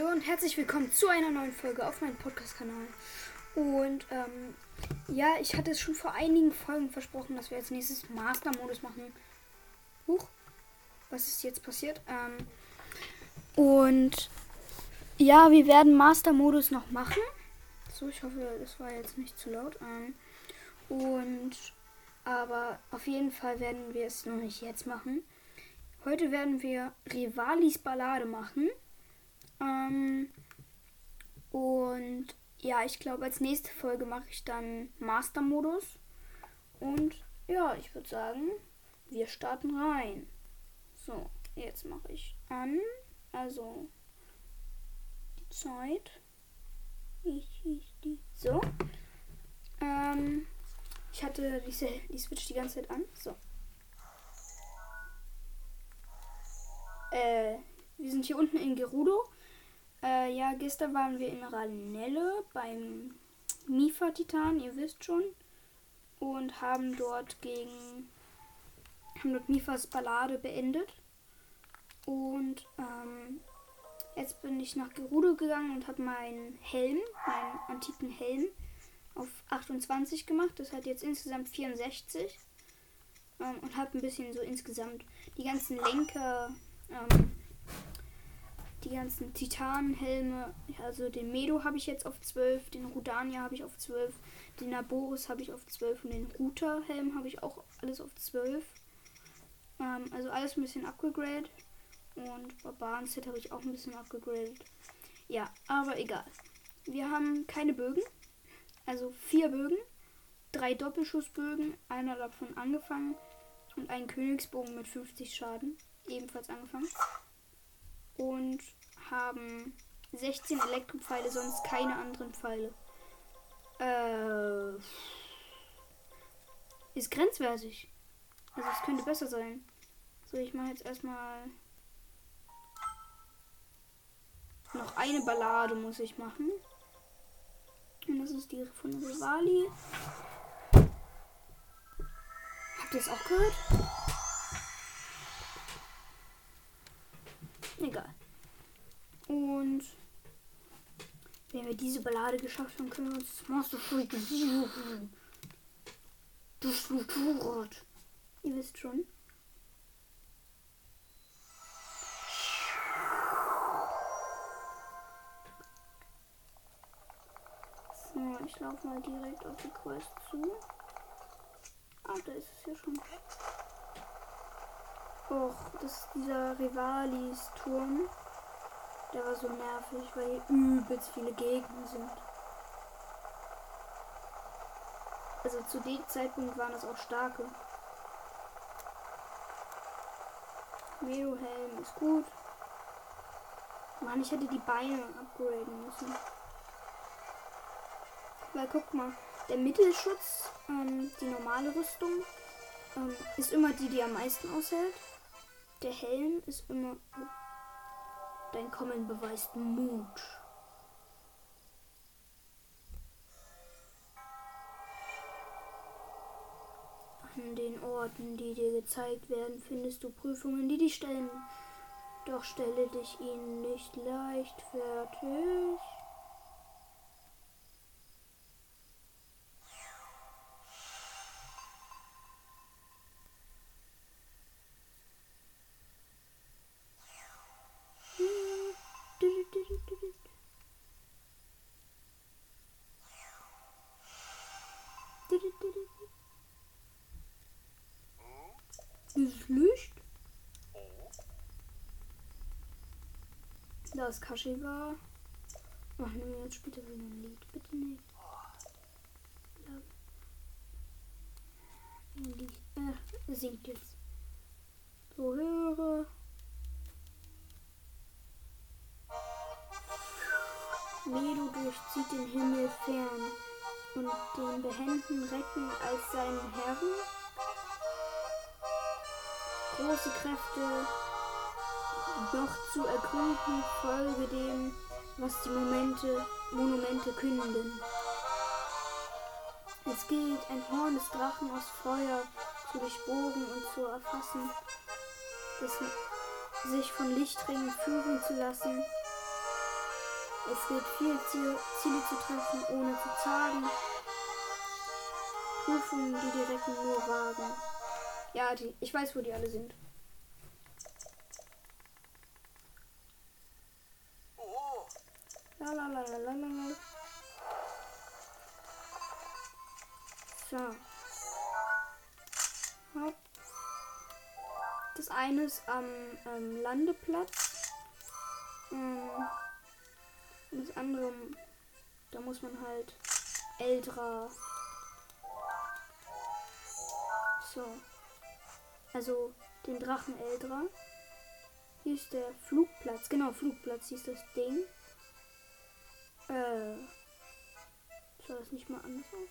Hallo und herzlich willkommen zu einer neuen Folge auf meinem Podcast-Kanal. Und ähm, ja, ich hatte es schon vor einigen Folgen versprochen, dass wir als nächstes Master-Modus machen. Huch, was ist jetzt passiert? Ähm, und ja, wir werden Master-Modus noch machen. So, ich hoffe, das war jetzt nicht zu laut. Ähm, und aber auf jeden Fall werden wir es noch nicht jetzt machen. Heute werden wir Rivalis Ballade machen. Ähm, und ja, ich glaube, als nächste Folge mache ich dann Master-Modus. Und ja, ich würde sagen, wir starten rein. So, jetzt mache ich an. Also die Zeit. Ich, ich, die. So. Ähm, ich hatte diese, die Switch die ganze Zeit an. So. Äh, wir sind hier unten in Gerudo. Äh, ja, gestern waren wir in Ranelle beim Mifa-Titan, ihr wisst schon. Und haben dort gegen. haben dort Mifas Ballade beendet. Und ähm, jetzt bin ich nach Gerudo gegangen und habe meinen Helm, meinen antiken Helm, auf 28 gemacht. Das hat jetzt insgesamt 64. Ähm, und habe ein bisschen so insgesamt die ganzen Lenker. Ähm, die ganzen Titanenhelme, also den Medo habe ich jetzt auf 12, den Rudania habe ich auf 12, den Naboris habe ich auf 12 und den Ruta-Helm habe ich auch alles auf 12. Ähm, also alles ein bisschen abgegradet. Und Barbaren-Set habe ich auch ein bisschen abgegradet. Ja, aber egal. Wir haben keine Bögen. Also vier Bögen. Drei Doppelschussbögen. Einer davon angefangen. Und einen Königsbogen mit 50 Schaden. Ebenfalls angefangen und haben 16 Elektropfeile, sonst keine anderen Pfeile. Äh, ist grenzwertig. Also es könnte besser sein. So, ich mache jetzt erstmal noch eine Ballade muss ich machen. Und das ist die von Rivali. Habt ihr es auch gehört? Egal. Und wenn wir diese Ballade geschafft haben, können wir uns das Monster suchen. Das Motorrad. Ihr wisst schon. So, ich laufe mal direkt auf die Quest zu. Ah, da ist es ja schon. Och, das ist dieser Rivalis-Turm. Der war so nervig, weil hier übelst viele Gegner sind. Also zu dem Zeitpunkt waren das auch starke. Medo-Helm ist gut. Mann, ich hätte die Beine upgraden müssen. Weil guck mal, der Mittelschutz, ähm, die normale Rüstung, ähm, ist immer die, die am meisten aushält. Der Helm ist immer. Dein Kommen beweist Mut. An den Orten, die dir gezeigt werden, findest du Prüfungen, die dich stellen. Doch stelle dich ihnen nicht leichtfertig. Dieses Licht. Da ist Kashiwa. Machen wir jetzt später wieder ein Lied. Bitte nicht. Lied. Äh, singt jetzt. So höre. Medu durchzieht den Himmel fern und den behenden Recken als seinen Herren. Große Kräfte noch zu ergründen, folge dem, was die Momente, Monumente künden. Es gilt, ein Horn des Drachen aus Feuer zu durchbohren und zu erfassen, das sich von Lichtringen führen zu lassen Es gilt viel Ziele, Ziele zu treffen, ohne zu zagen. Prüfungen, die Recken nur wagen. Ja, die, ich weiß, wo die alle sind. La la la la la la la. So. Hopp. Das eine ist am ähm, Landeplatz. Ähm, und das andere, da muss man halt Eldra. So. Also den Drachen Eldra. Hier ist der Flugplatz. Genau, Flugplatz. Ist das Ding. Äh. Sah das nicht mal anders aus?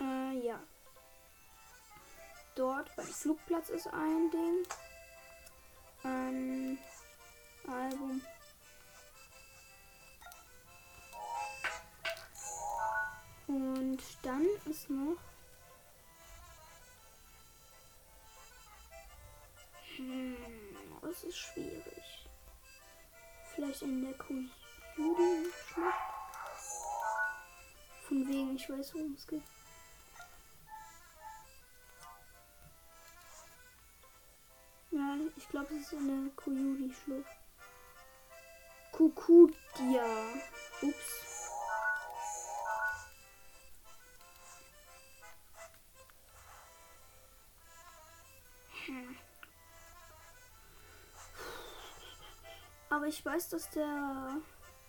Äh, ja. Dort beim Flugplatz ist ein Ding. Ähm. Album. Und dann ist noch. Hm, das ist schwierig. Vielleicht in der Kujudi-Schlucht. Von wegen, ich weiß, worum es geht. Ja, ich glaube, es ist in der Kujudi-Schlucht. Kukudia. Ups. Ich weiß, dass der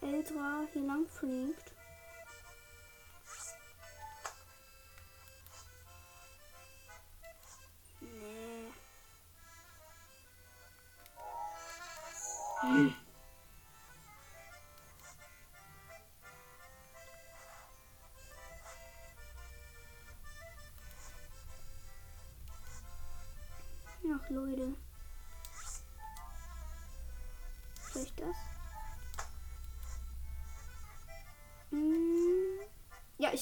Eldra hier lang fliegt. Hm. Ach Leute.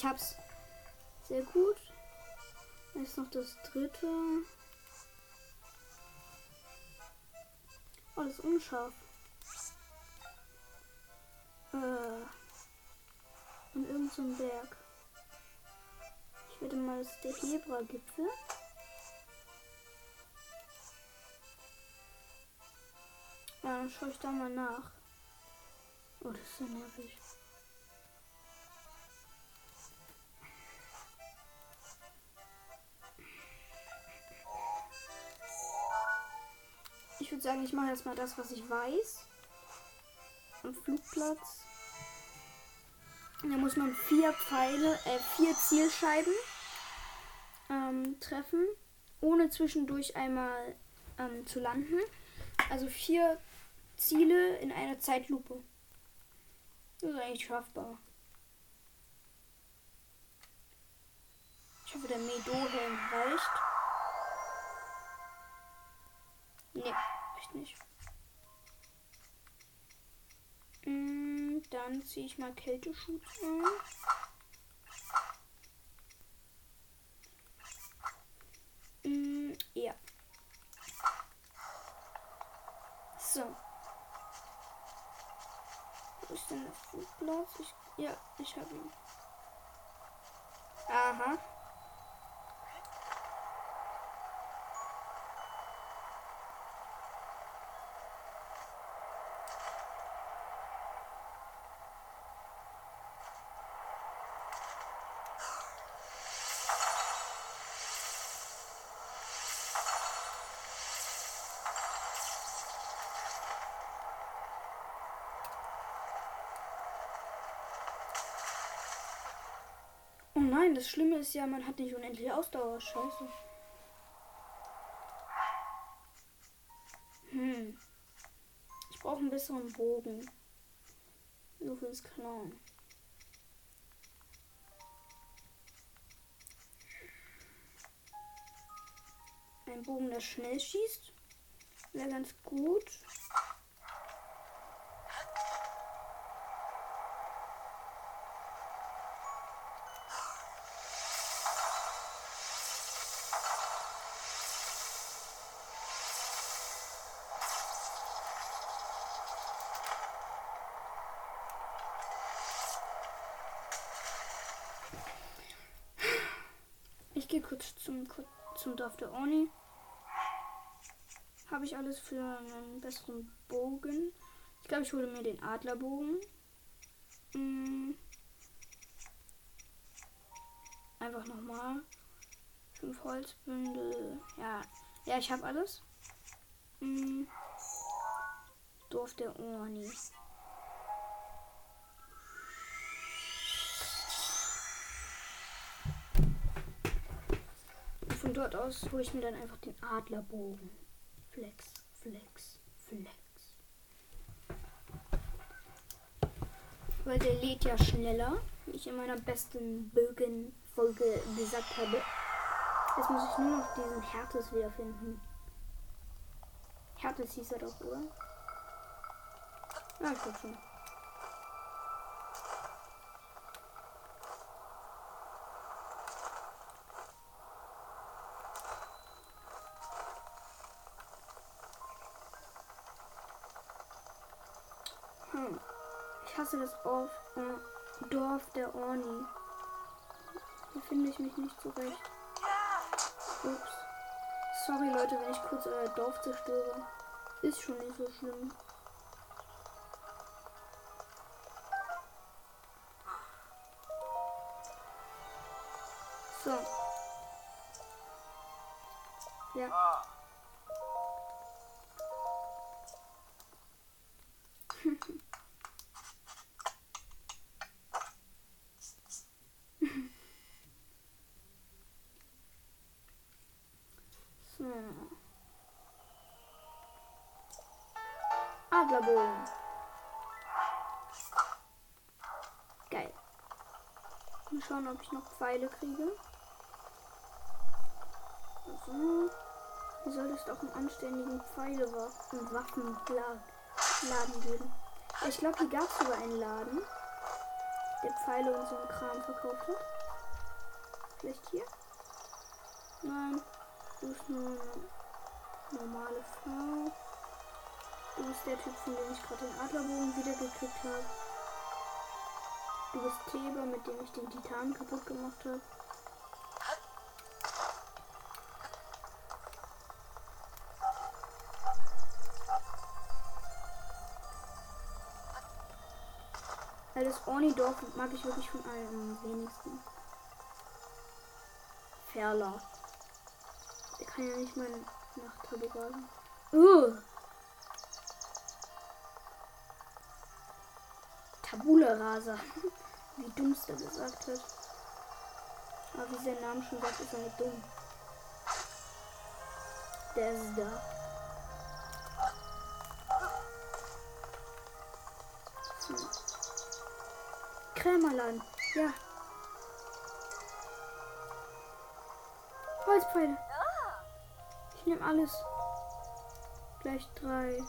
Ich hab's. Sehr gut. Jetzt noch das dritte. Oh, das ist unscharf. Äh. Und irgend so ein Berg. Ich werde mal, das ist der Hebra-Gipfel. Ja, dann schaue ich da mal nach. Oh, das ist ja nervig. Sagen, ich mache jetzt mal das, was ich weiß. Am Flugplatz. Da muss man vier Pfeile, äh, vier Zielscheiben ähm, treffen, ohne zwischendurch einmal ähm, zu landen. Also vier Ziele in einer Zeitlupe. Das ist eigentlich schaffbar. Ich hoffe, der Medo-Helm reicht. Ne, echt nicht. Mm, dann ziehe ich mal Kälteschutz an. Mm, ja. So. Wo ist denn der Flugplatz? Ich, ja, ich habe ihn. Aha. Oh nein, das Schlimme ist ja, man hat nicht unendlich Ausdauer. Scheiße. Hm. Ich brauche einen besseren Bogen. Nur fürs Klauen. Ein Bogen, der schnell schießt. Wäre ganz gut. gehe kurz zum, zum Dorf der Oni. Habe ich alles für einen besseren Bogen. Ich glaube, ich hole mir den Adlerbogen. Hm. Einfach nochmal. Fünf Holzbündel. Ja, ja, ich habe alles. Hm. Dorf der Orni. Dort aus hole ich mir dann einfach den Adlerbogen. Flex, flex, flex. Weil der lädt ja schneller, wie ich in meiner besten Bögen-Folge gesagt habe. Jetzt muss ich nur noch diesen Härtes wiederfinden. Härtes hieß er doch, oder? Ja, ich glaube schon. Ich hasse das Dorf, äh, Dorf der Orni. Hier finde ich mich nicht zurecht. Ups. Sorry Leute, wenn ich kurz euer Dorf zerstöre. Ist schon nicht so schlimm. So. Ja. Schauen, ob ich noch Pfeile kriege. So. Hier soll es doch einen anständigen Pfeile und Waffenladen geben. Ich glaube, hier gab es sogar einen Laden, der Pfeile und so einen Kram verkauft hat. Vielleicht hier? Nein, du bist nur eine normale Frau. Du bist der Typ, von dem ich gerade den Adlerbogen wiedergekriegt habe. Bist Kleber, mit dem ich den Titan kaputt gemacht habe. Weil das Orni-Dorf mag ich wirklich von allen am wenigsten. Ferler. Der kann ja nicht mal nach Tabugasen. Uh. Tabula Rasa. Wie dumm es der gesagt hat. Aber wie sein Name schon sagt, ist er nicht dumm. Der ist da. Hm. Krämerland. Ja. Holzpfeile. Ich nehme alles. Gleich drei.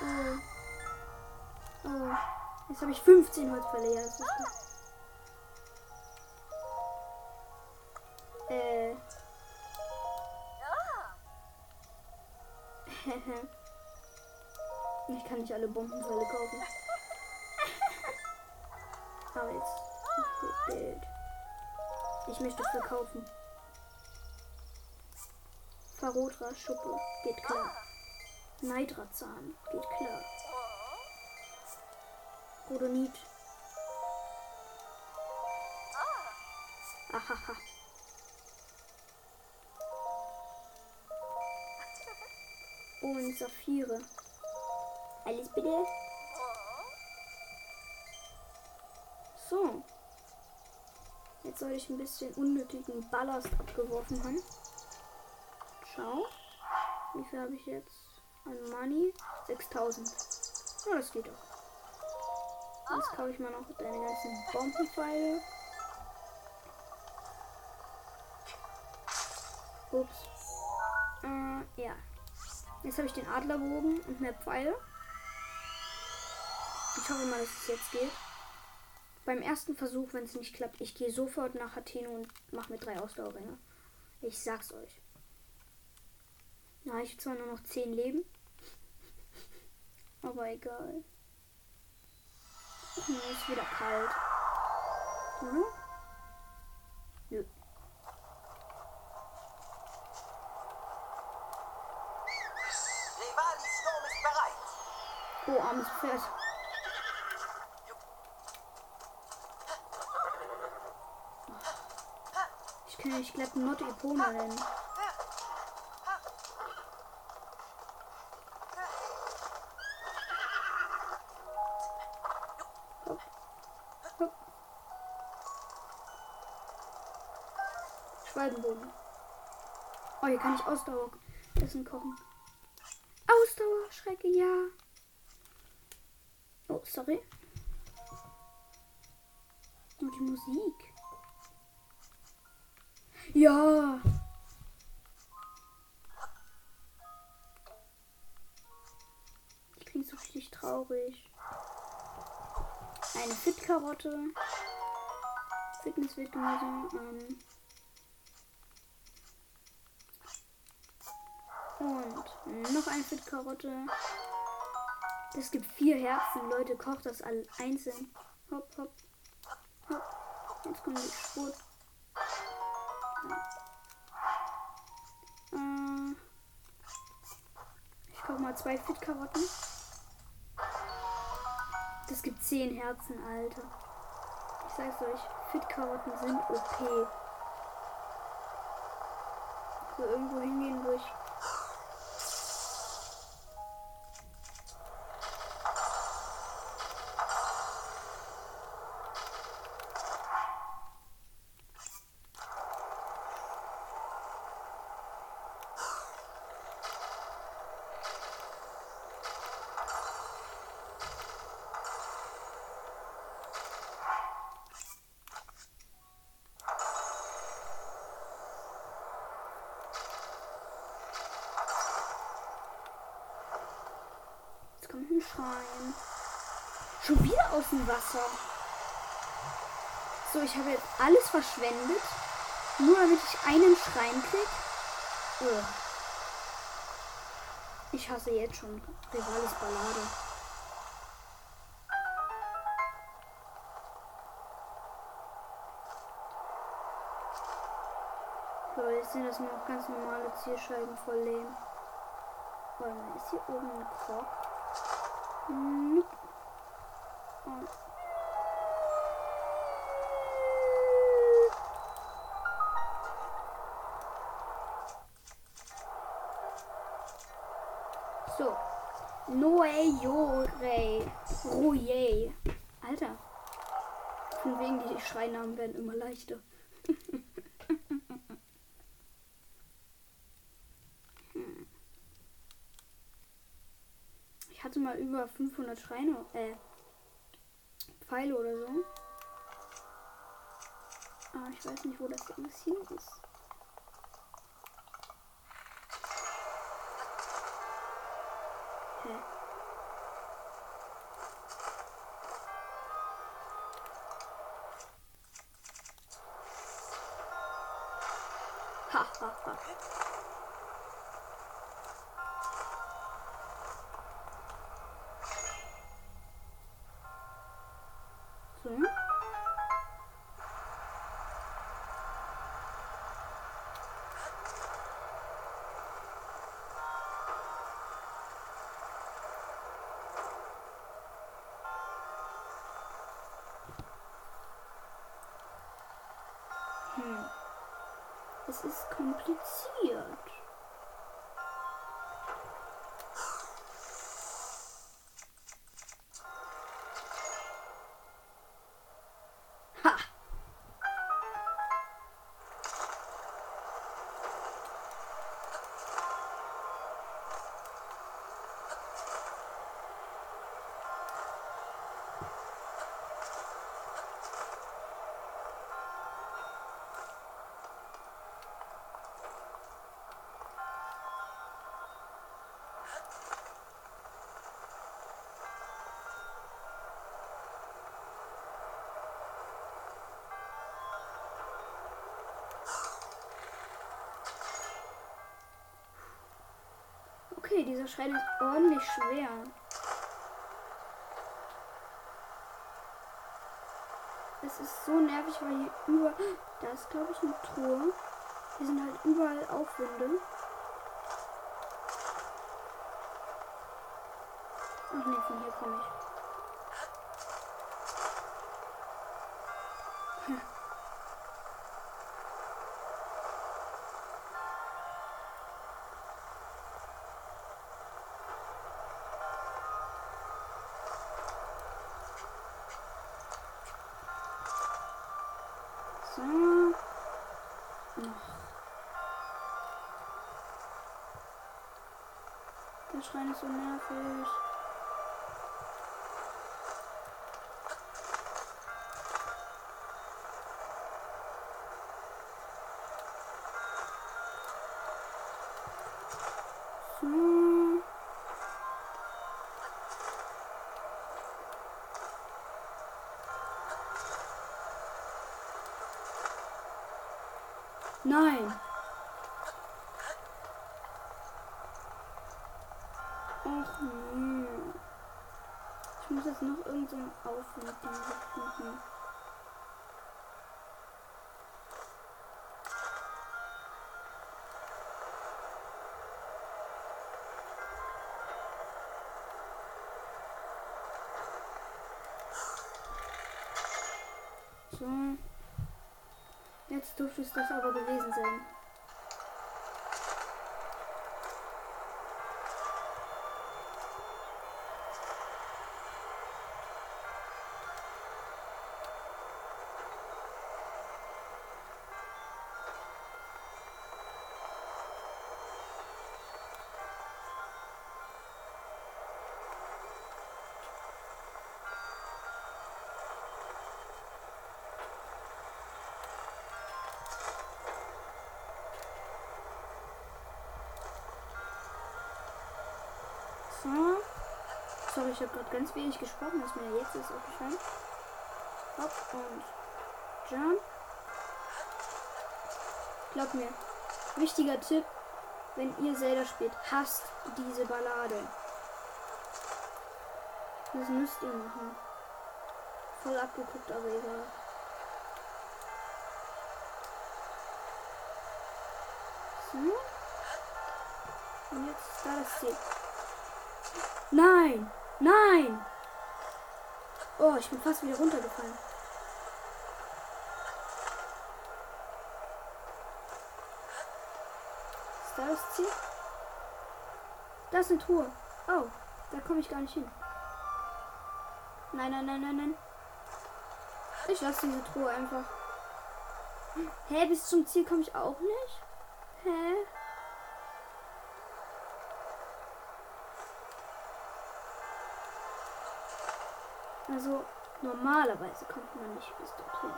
Oh. Oh. Jetzt habe ich 15 Holzpfeile. Ja. Äh. ich kann nicht alle Bombenpfeile kaufen. Aber jetzt. Ich möchte es verkaufen. Farotra Schuppe. Geht klar. Neidrazahn. Geht klar. Rodonit. Ahaha. Und Saphire. Alles bitte. So. Jetzt soll ich ein bisschen unnötigen Ballast abgeworfen haben. Schau. Wie viel habe ich jetzt an Money? 6000. Ja, das geht doch. Jetzt kaufe ich mal noch deine ganzen Bombenpfeile. Ups. Äh, ja. Jetzt habe ich den Adlerbogen und mehr Pfeile. Ich hoffe mal, dass es jetzt geht. Beim ersten Versuch, wenn es nicht klappt, ich gehe sofort nach Athene und mache mir drei Ausdauerringe. Ich sag's euch. Na, ich zwar nur noch zehn Leben. Aber egal. Mir ist wieder kalt. Hm? Nö. Oh, armes Pferd. Ich, ich glaube, Not Epona nennen. Hier kann ich Ausdauer essen kochen. Ausdauerschrecke, ja. Oh, sorry. Und die Musik. Ja. Die klingt so richtig traurig. Eine Fit-Karotte. Fitness wird Gemüse. Ähm. Und noch eine Fit-Karotte. Es gibt vier Herzen, Leute. Kocht das all einzeln. Hopp, hopp. Hopp. Jetzt kommt die Schrot. Äh, ich koche mal zwei Fit-Karotten. Das gibt zehn Herzen, Alter. Ich sag's euch, Fit-Karotten sind OP. So irgendwo hingehen, wo ich Schon wieder aus dem Wasser. So, ich habe jetzt alles verschwendet. Nur damit ich einen Schrein krieg. Ich hasse jetzt schon Rivalis Ballade. So, jetzt sind das nur noch ganz normale Zielscheiben voll Lehm. Warte ist hier oben ein Krog? Nope. Hm. Ich hatte mal über 500 Schreine, äh, Pfeile oder so. Aber ich weiß nicht, wo das alles hin ist. Es ist kompliziert. Okay, dieser Schrein ist ordentlich schwer. Es ist so nervig, weil hier über. Da ist, glaube ich, eine Truhe. Hier sind halt überall Aufwinde. Ach nee, von hier komme ich. Der Schrein ist so nervig. So. Nein. Jetzt noch irgendeinen so Aufwand finden. So. Jetzt dürfte es das aber gewesen sein. Sorry, ich habe gerade ganz wenig gesprochen, was mir jetzt ist aufgefallen. Hopp und Jump. Glaub mir, wichtiger Tipp, wenn ihr Zelda spielt, hasst diese Ballade. Das müsst ihr machen. Voll abgeguckt, aber egal. So. Und jetzt ist da das Ziel. Nein! Nein! Oh, ich bin fast wieder runtergefallen. Ist da das Ziel? Das ist eine Truhe. Oh, da komme ich gar nicht hin. Nein, nein, nein, nein, nein. Ich lasse diese Truhe einfach. Hä, bis zum Ziel komme ich auch nicht? Hä? Also normalerweise kommt man nicht bis dorthin.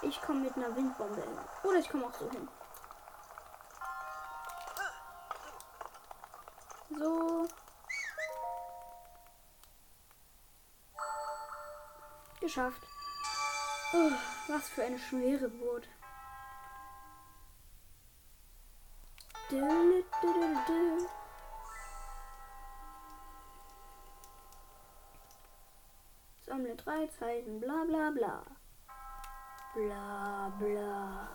Ich komme mit einer Windbombe hin. Oder ich komme auch so hin. So. Geschafft. Oh, was für eine schwere Geburt. Du, du, du, drei Zeichen, bla bla bla. Bla bla.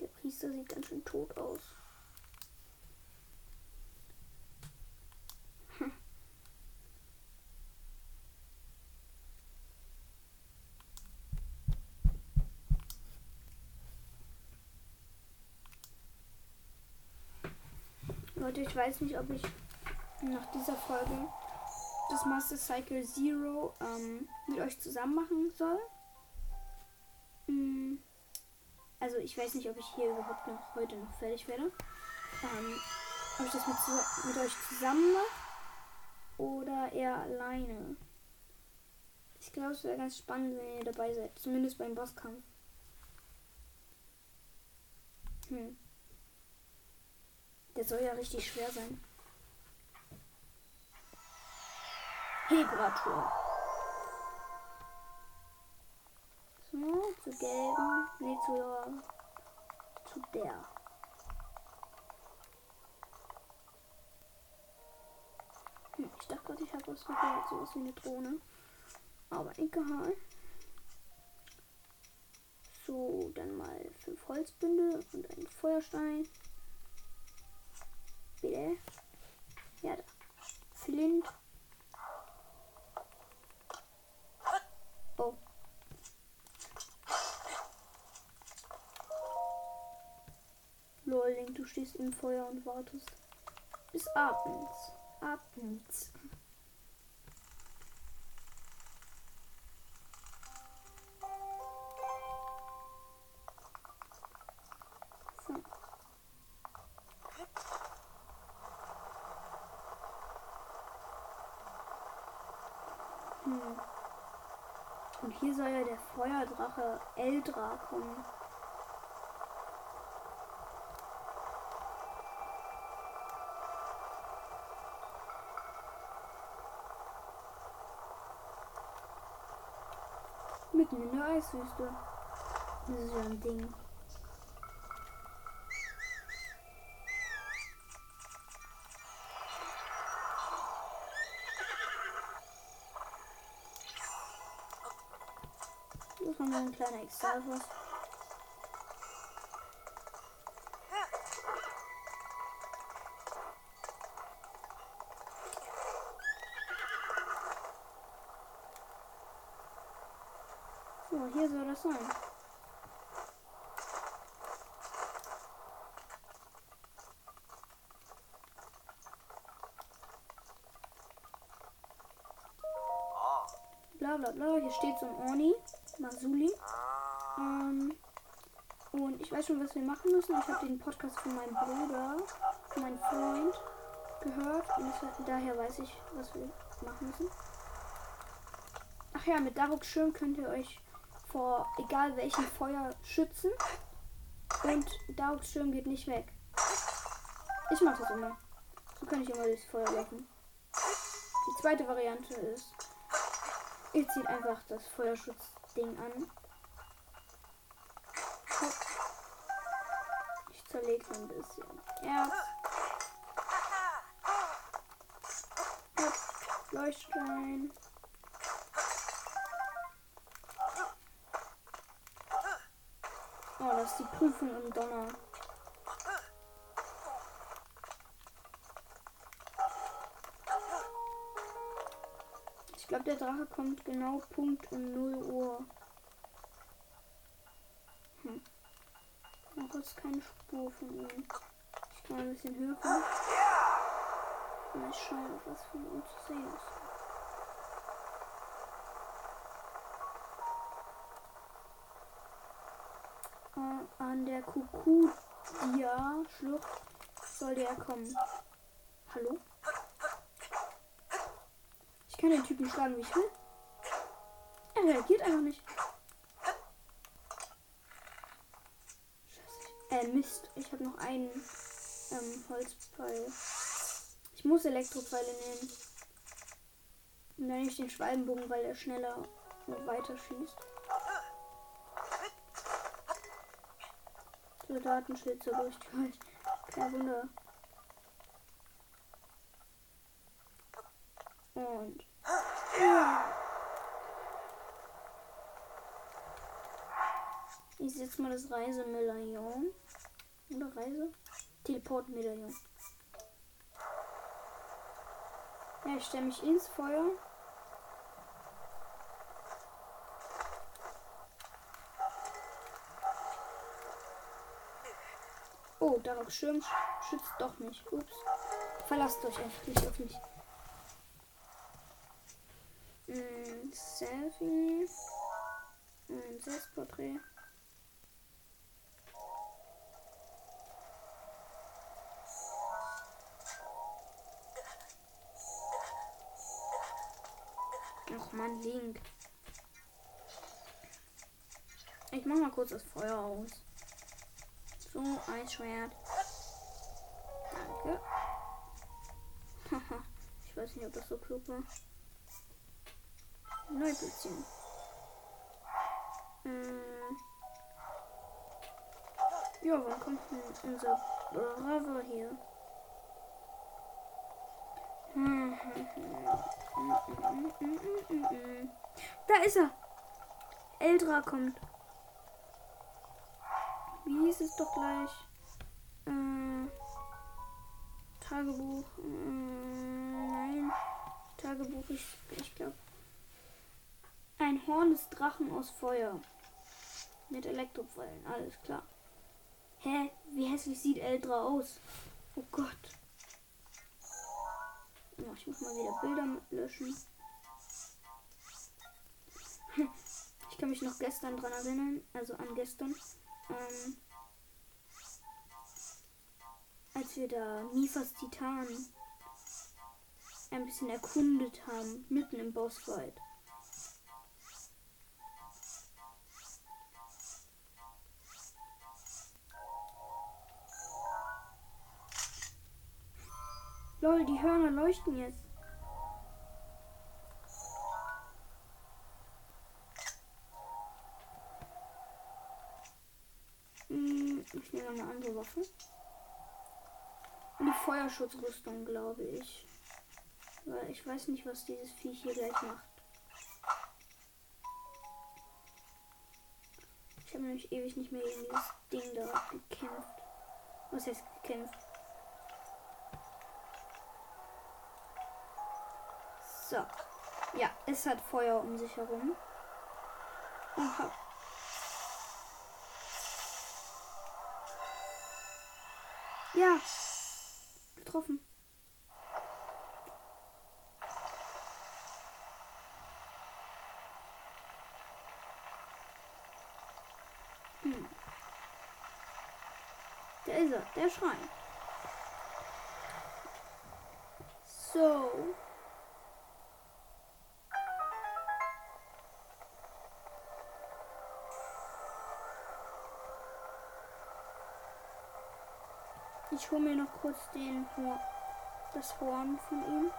Der Priester sieht ganz schön tot aus. Leute, ich weiß nicht, ob ich nach dieser Folge das Master Cycle Zero ähm, mit euch zusammen machen soll. Mm, also ich weiß nicht, ob ich hier überhaupt noch heute noch fertig werde. Ähm, ob ich das mit, mit euch zusammen mache oder eher alleine. Ich glaube, es wäre ganz spannend, wenn ihr dabei seid. Zumindest beim Bosskampf. Hm. Der soll ja richtig schwer sein. Temperatur. So, zu gelben. Nee, zu, zu der. Hm, ich dachte gerade, ich habe was gehört, sowas wie eine Drohne. Aber egal. So, dann mal fünf Holzbündel und einen Feuerstein. Bitte. Ja, da. Flint. Lol, Link, du stehst im Feuer und wartest bis abends. Abends. Hm. Und hier soll ja der Feuerdrache Eldra kommen. In der Eiswüste. Das ist ja ein Ding. Das war nur ein kleiner Exalfos. So, hier soll das sein. Bla bla bla. Hier steht so ein Orni. Masuli. Ähm, und ich weiß schon, was wir machen müssen. Ich habe den Podcast von meinem Bruder, von meinem Freund gehört. Und das, daher weiß ich, was wir machen müssen. Ach ja, mit Daruk Schirm könnt ihr euch vor egal welchem Feuer schützen. Und Daruks Schirm geht nicht weg. Ich mache das immer. So kann ich immer durchs Feuer laufen. Die zweite Variante ist, ihr zieht einfach das Feuerschutzding an. Ich zerlege ein bisschen Erz. Leuchtstein. Ist die Prüfung im Donner. Ich glaube, der Drache kommt genau Punkt um 0 Uhr. Hm. Noch ist keine Spur von ihm. Ich kann ein bisschen höher kommen. Mal schauen, was von uns zu sehen ist. An der Kukudia-Schlucht soll der kommen. Hallo? Ich kann den Typen schlagen, wie ich will. Er reagiert einfach nicht. Scheiße. Äh, Mist. Ich habe noch einen ähm, Holzpfeil. Ich muss Elektropfeile nehmen. Und dann nehme ich den Schwalbenbogen, weil er schneller und weiter schießt. Soldatenschild so durchgereicht. Kein Wunder. Und. Ja. Ich setze mal das Reisemedaillon. Oder Reise? Teleportmedaillon. Ja, ich stelle mich ins Feuer. Oh, Dark Schirm schützt doch nicht. Ups. Verlasst euch einfach nicht auf mich. Mm, Selfie. Ein Selbstporträt. Ach man, Link. Ich mach mal kurz das Feuer aus. So, Eisschwert. Danke. Haha, ich weiß nicht, ob das so klug war. Neubildchen. Ähm. Ja, wann kommt denn unser Bravo hier? Da ist er. Eldra kommt. Wie hieß es doch gleich? Äh, Tagebuch. Äh, nein. Tagebuch, ich, ich glaube. Ein Horn des Drachen aus Feuer. Mit Elektropfeilen, alles klar. Hä? Wie hässlich sieht Eldra aus? Oh Gott. Oh, ich muss mal wieder Bilder löschen. Ich kann mich noch gestern dran erinnern, also an gestern. Ähm, als wir da Mifas Titan ein bisschen erkundet haben, mitten im Bossfight. Lol, die Hörner leuchten jetzt. Eine andere Waffe. Die Feuerschutzrüstung, glaube ich. Weil ich weiß nicht, was dieses Viech hier gleich macht. Ich habe nämlich ewig nicht mehr gegen dieses Ding da gekämpft. Was heißt gekämpft? So. Ja, es hat Feuer um sich herum. Aha. Ja. Getroffen. Hm. Da ist er, der Schrein. So. Ich hole mir noch kurz den Hor das Horn von ihm.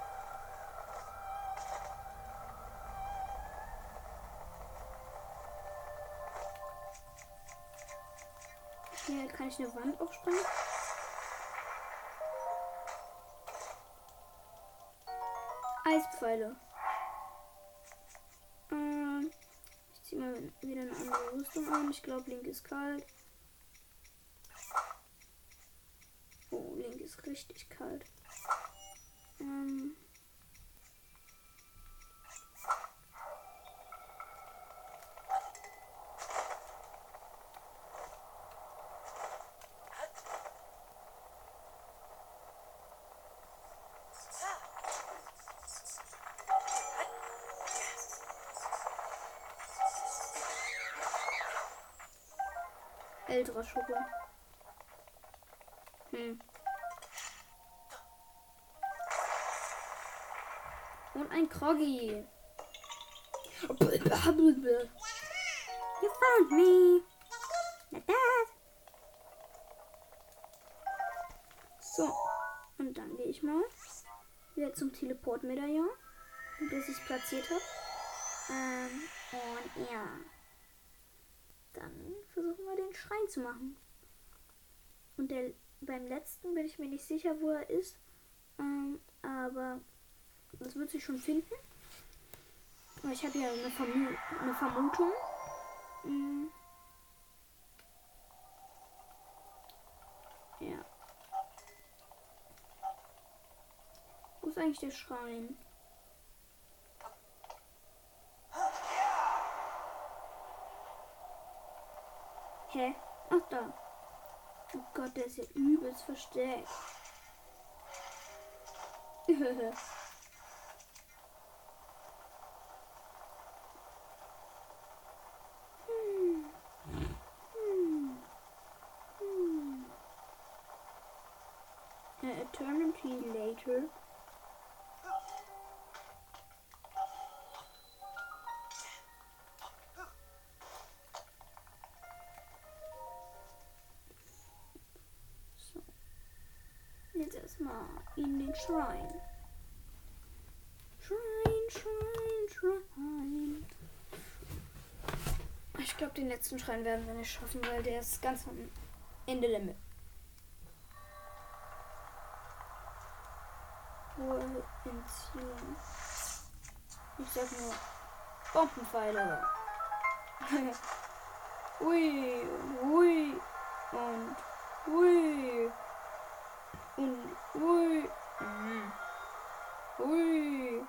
Hier kann ich eine Wand aufspringen. Eispfeile. Ähm, ich ziehe mal wieder eine andere Rüstung an. Ich glaube, Link ist kalt. Oh, Link ist richtig kalt. Ähm. Älterer Schuppe. Hm. Ein Kroggy. You found me. That. So. Und dann gehe ich mal wieder zum Teleport-Medaillon, das ich platziert habe. Ähm, und ja. Dann versuchen wir den Schrein zu machen. Und der, beim letzten bin ich mir nicht sicher, wo er ist. Ähm, aber das wird sich schon finden. Ich habe ja eine, Vermu eine Vermutung. Hm. Ja. Wo ist eigentlich der Schrein? Hä? Ach da. Oh Gott, der ist ja übelst versteckt. later. So. Jetzt erstmal in den Schrein. Schrein, Schrein, Schrein. Ich glaube, den letzten Schrein werden wir nicht schaffen, weil der ist ganz am Ende der Mitte. Pfeile. ui, ui und ui und ui. Mhm. Ui.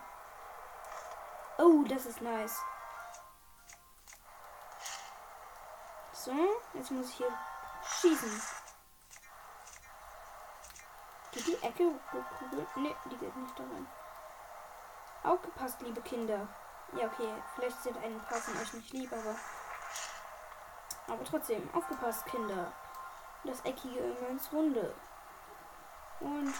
Oh, das ist nice. So, jetzt muss ich hier schießen. Geht die Ecke? Ne, die geht nicht da rein. Aufgepasst, liebe Kinder. Ja, okay, vielleicht sind ein paar von euch nicht lieb, aber. Aber trotzdem, aufgepasst, Kinder. Das Eckige immer ins Runde. Und.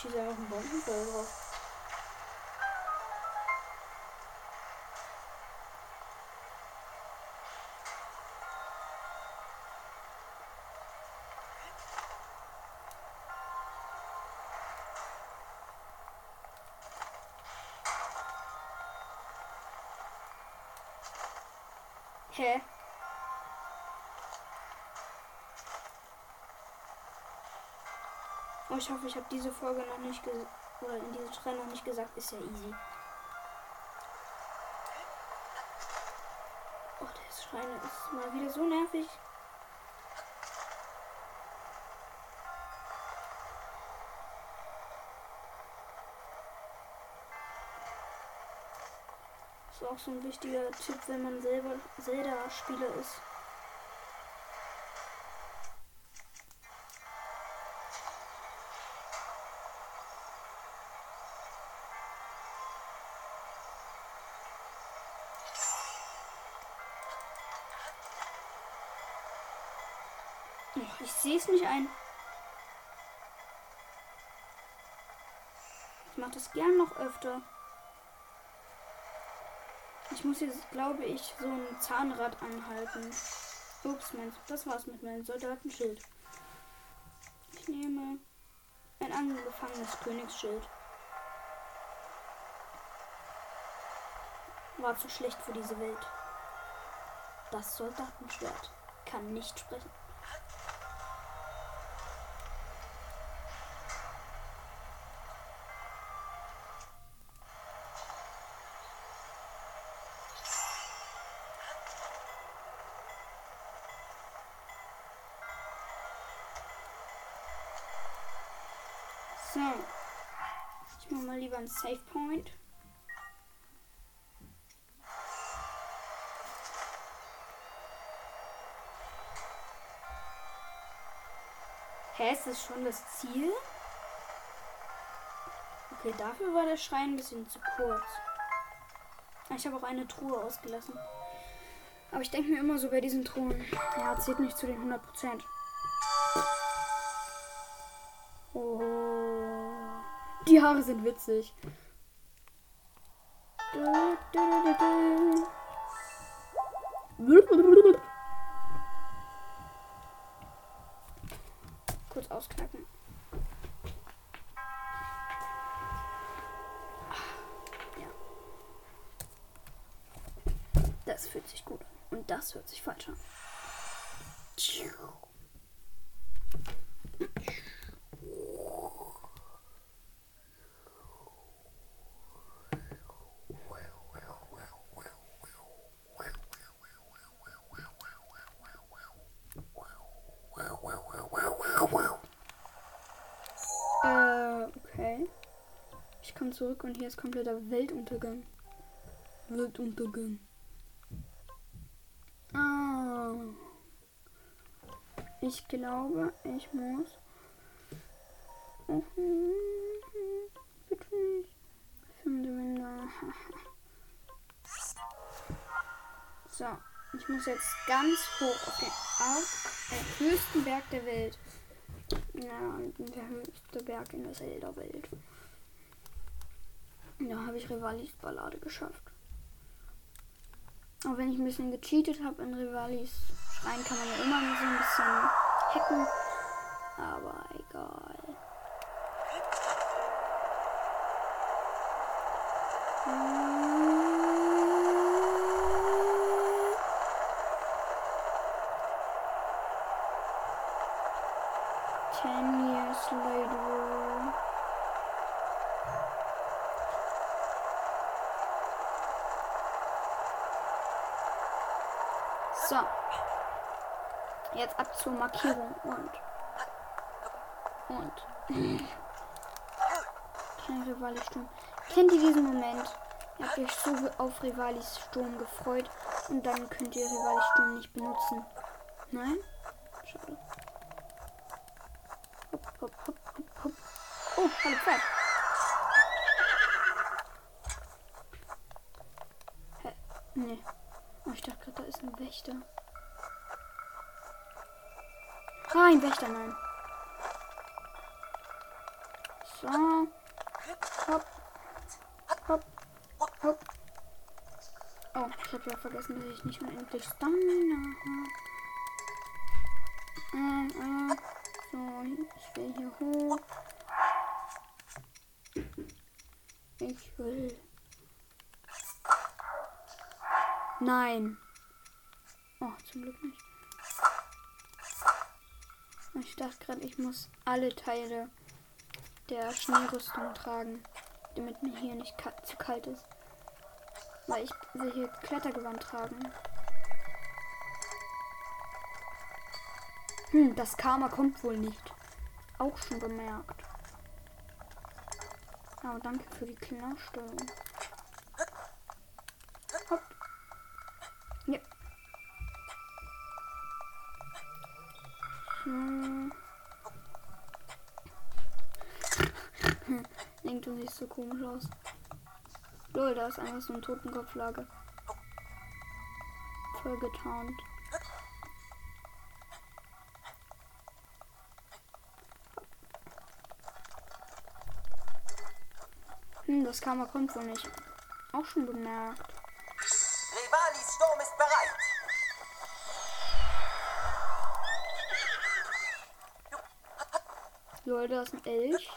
Schieße einfach einen Bombenfeuer drauf. Hä? Oh, ich hoffe, ich habe diese Folge noch nicht gesagt. Oder in diesem Schrein noch nicht gesagt. Ist ja easy. Oh, der Schrein ist mal wieder so nervig. ist auch so ein wichtiger Tipp, wenn man selber Zelda-Spieler ist. Ich sehe es nicht ein. Ich mache das gern noch öfter. Ich muss jetzt, glaube ich, so ein Zahnrad anhalten. Ups, mein, das war's mit meinem Soldatenschild. Ich nehme ein angefangenes Königsschild. War zu schlecht für diese Welt. Das Soldatenschwert kann nicht sprechen. Einen Save Point. Hä, ist das schon das Ziel? Okay, dafür war der Schrein ein bisschen zu kurz. Ich habe auch eine Truhe ausgelassen. Aber ich denke mir immer so bei diesen Truhen, ja, zählt nicht zu den 100 Prozent. Die Haare sind witzig. Kurz ausknacken. Ja. Das fühlt sich gut an. Und das hört sich falsch an. Zurück und hier ist kompletter Weltuntergang. Weltuntergang. Ah. Ich glaube, ich muss. Bitte nicht. So, ich muss jetzt ganz hoch auf den auf den höchsten Berg der Welt. Ja, der höchste Berg in der Zelda-Welt. Da habe ich Rivalis Ballade geschafft. Auch wenn ich ein bisschen gecheatet habe in Rivalis Schrein, kann man ja immer so ein bisschen hacken. Aber egal. Hm. Yes, Lady. So. Jetzt ab zur Markierung und. Und. Kein Rivali Sturm. Kennt ihr diesen Moment? Ihr habt euch so auf Rivalis Sturm gefreut und dann könnt ihr Rivalis Sturm nicht benutzen. Nein? Schade. Hopp, hopp, hopp, hopp, hopp. Oh, hallo Pferd. Hä? Nee. Oh, ich dachte gerade, da ist ein Wächter. Ah, ein Wächter, nein. So. Hopp. Hopp. Hopp. Oh, ich habe ja vergessen, dass ich nicht unendlich Stamina habe. Äh, äh. So, ich will hier hoch. Ich will. Nein. Zum Glück nicht. Ich dachte gerade, ich muss alle Teile der Schneerüstung tragen, damit mir hier nicht ka zu kalt ist. Weil ich will hier Klettergewand tragen. Hm, das Karma kommt wohl nicht. Auch schon bemerkt. Aber danke für die Klarstellung. Hopp. Ja. Denkt du siehst so komisch aus. Lol, da ist einfach so ein Totenkopflager. Voll getarnt. Hm, das Karma kommt wohl nicht. Auch schon bemerkt. Lol, da ist ein Elch.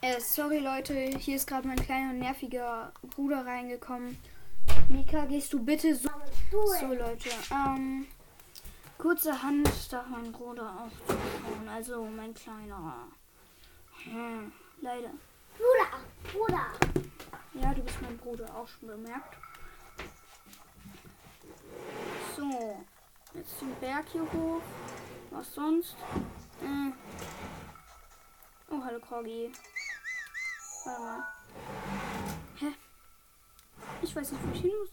Äh, sorry Leute, hier ist gerade mein kleiner nerviger Bruder reingekommen. Mika, gehst du bitte so. So Leute, ähm, kurze Hand darf mein Bruder auch zuschauen. Also mein kleiner. Hm, leider. Bruder, Bruder. Ja, du bist mein Bruder, auch schon bemerkt. So, jetzt den Berg hier hoch. Was sonst? Äh. Oh, hallo Kroggy. Warte mal. Hä? Ich weiß nicht, wo ich hin muss.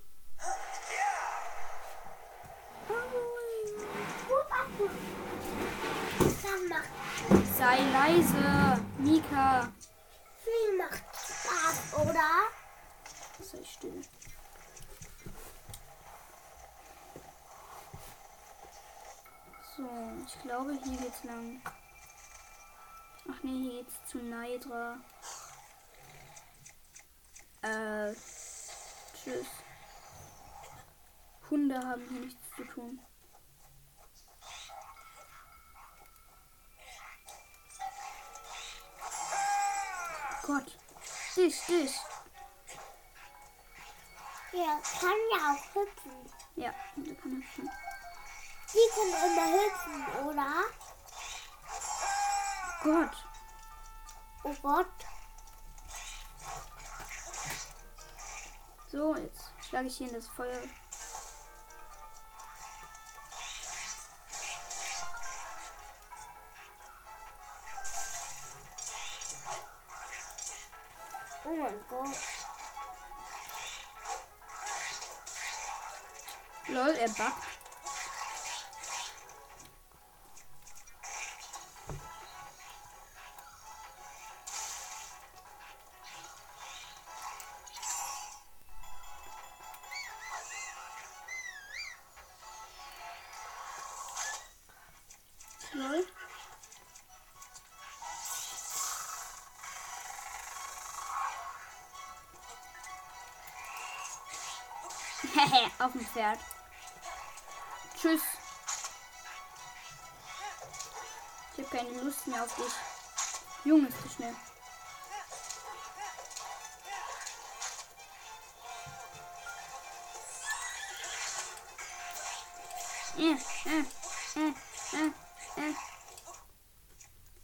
Sei leise, Mika. viel macht Spaß, oder? Sei still. So, ich glaube, hier geht's lang. Ach nee, hier geht's zu Neidra. Äh, tschüss. Hunde haben hier nichts zu tun. Gott. Dich, dich. Er kann ja auch hüpfen. Ja, Hunde kann hüpfen. Die können immer hüpfen, oder? Gott. Oh Gott. So, jetzt schlage ich hier in das Feuer. Oh mein Gott. Lol, er backt. Auf dem Pferd. Tschüss. Ich habe keine Lust mehr auf dich. Junge, ist zu schnell. Äh, äh, äh.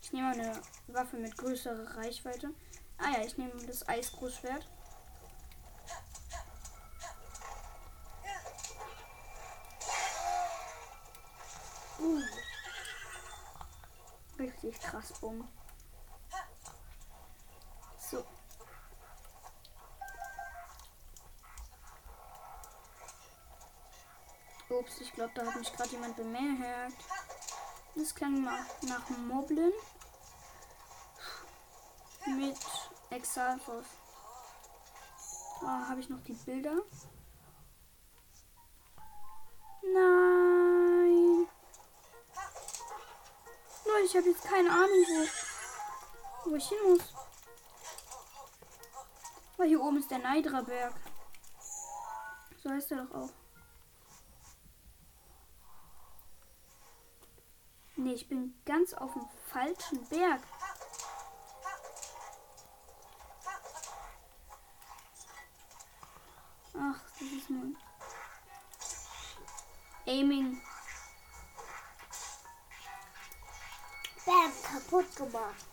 Ich nehme eine Waffe mit größerer Reichweite. Ah ja, ich nehme das Eisgroßschwert. Uh, Richtig krass, bumm. So. Ups, ich glaube, da hat mich gerade jemand bemerkt. Das klang mal nach Moblin. Mit Exalfos. Oh, habe ich noch die Bilder? Ich habe jetzt keine Ahnung, wo, wo ich hin muss. Weil hier oben ist der Neidra-Berg. So heißt er doch auch. Nee, ich bin ganz auf dem falschen Berg. Ach, das ist nur. Aiming. Gemacht.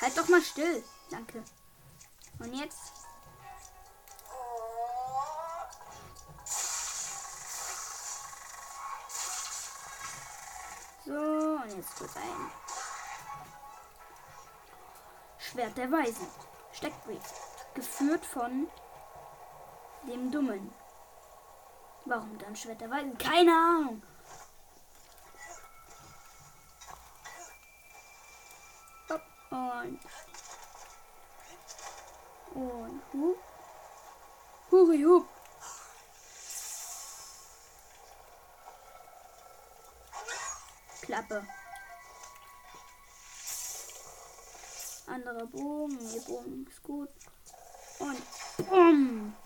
Halt doch mal still. Danke. Und jetzt? So, und jetzt kurz ein. Schwert der Weisen. Steckbrief. Geführt von dem Dummen. Warum dann Schwert der Weisen? Keine Ahnung. Hopp, und. Und hup. Huri hup. Klappe. Anderer Bogen. Nee, Bogen ist gut. Und bumm.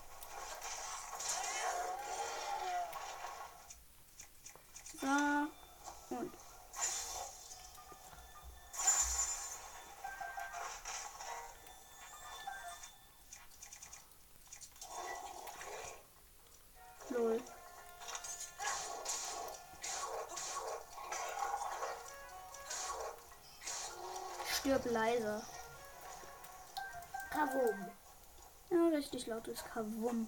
Richtig lautes Kavum.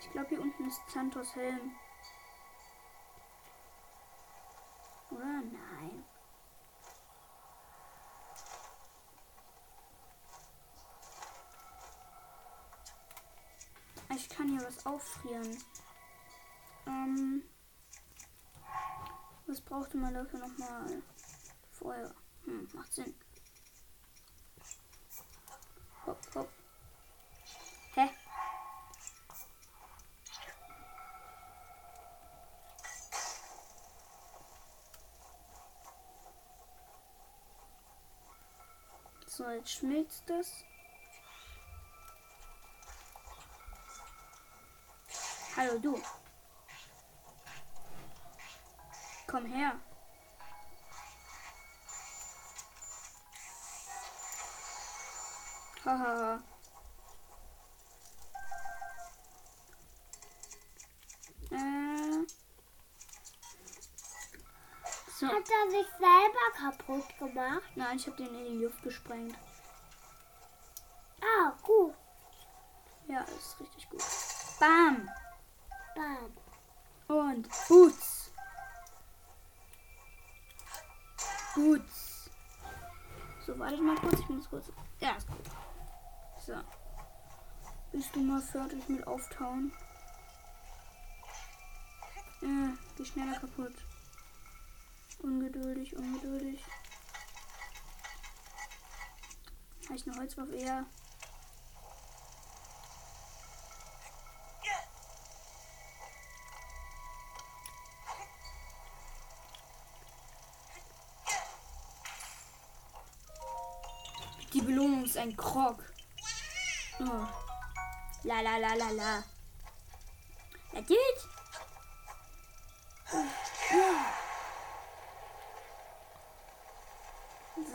Ich glaube, hier unten ist Santos Helm. Oder? Nein. Ich kann hier was auffrieren. Ähm, was brauchte man dafür nochmal? Feuer. Hm, macht Sinn. Hopp, hopp. Hä? So, jetzt schmilzt das. Hallo du. Komm her. Hahaha. äh. So. Hat er sich selber kaputt gemacht? Nein, ich habe den in die Luft gesprengt. Ah, gut. Ja, das ist richtig gut. Bam! Bam. Und Boots. Boots. So, wartet mal kurz. Ich muss kurz. Ja, ist gut. So. Bist du mal fertig mit Auftauen? Ja, geh schneller kaputt. Ungeduldig, ungeduldig. Habe ich eine Holzwaffe? Ja. Die Belohnung ist ein Krog. La la la la la. Natürlich.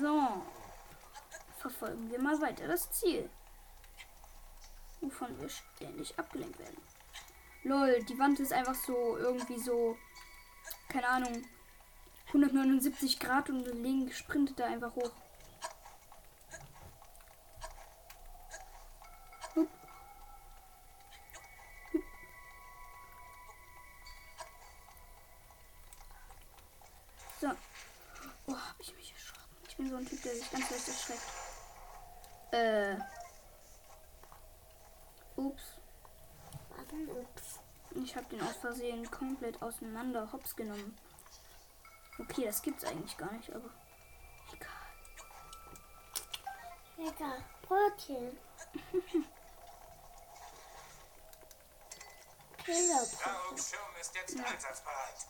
So. verfolgen wir mal weiter das Ziel. Wovon wir ständig abgelenkt werden. Lol, die Wand ist einfach so irgendwie so, keine Ahnung, 179 Grad und Link sprintet da einfach hoch. Hup. Hup. So. Oh, hab ich mich erschrocken. Ich sich ganz leicht erschreckt. Äh. Ups. Was denn ups? Ich habe den aus Versehen komplett auseinander hops genommen. Okay, das gibt's eigentlich gar nicht, aber egal. Lecker. Brötchen. Killerbrötchen. Nahrungsschirm ist jetzt einsatzbereit.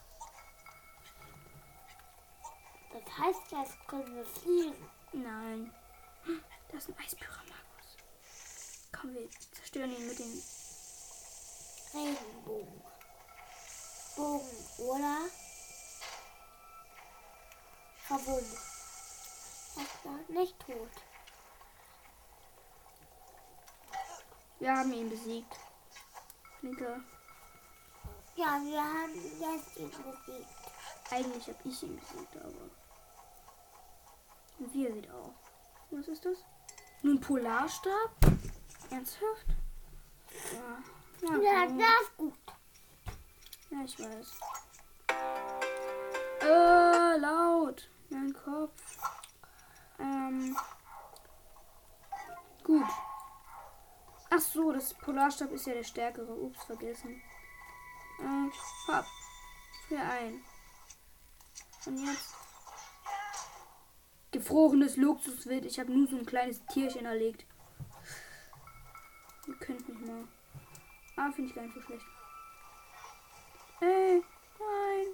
Das heißt, jetzt können wir fliegen. Nein. Da ist ein Eispyramarkus. Komm, wir zerstören ihn mit den. Regenbogen. Bogen, oder? Verbunden. Das war nicht tot. Wir haben ihn besiegt. Linke. Ja, wir haben jetzt ihn besiegt. Eigentlich habe ich ihn besiegt, aber. Wir sieht auch. Was ist das? Nur ein Polarstab? Ernsthaft? Ja. Ja, Ja, das ist gut. ja ich weiß. Äh, laut. Mein Kopf. Ähm. Gut. Ach so, das Polarstab ist ja der stärkere. Ups, vergessen. Äh, hopp. Frier ein. Und jetzt. Gefrorenes Luxuswild. Ich habe nur so ein kleines Tierchen erlegt. Ihr könnt mich mal. Ah, finde ich gar nicht so schlecht. Ey, nein.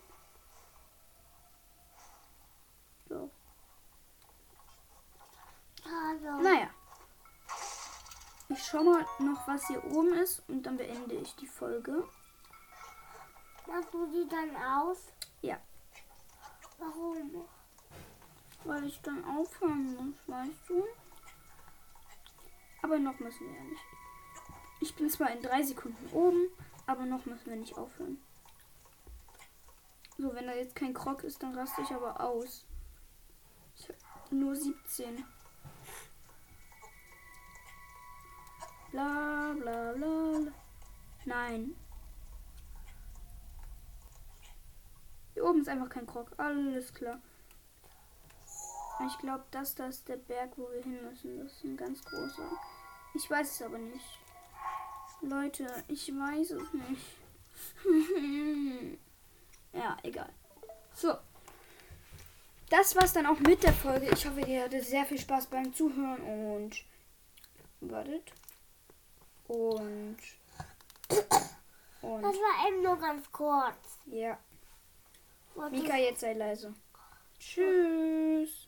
So. Also, Naja. Ich schau mal noch, was hier oben ist und dann beende ich die Folge. machst du die dann aus? Ja. Warum? Weil ich dann aufhören muss, weißt du? Aber noch müssen wir ja nicht. Ich bin zwar in drei Sekunden oben, aber noch müssen wir nicht aufhören. So, wenn da jetzt kein Krog ist, dann raste ich aber aus. Ich nur 17. Bla bla bla. bla. Nein. Hier oben ist einfach kein Krog. Alles klar. Ich glaube, das da ist der Berg, wo wir hin müssen. Das ist ein ganz großer. Ich weiß es aber nicht. Leute, ich weiß es nicht. ja, egal. So. Das war's dann auch mit der Folge. Ich hoffe, ihr hattet sehr viel Spaß beim Zuhören und wartet. Und und Das war eben nur ganz kurz. ja. Mika, jetzt sei leise. Tschüss.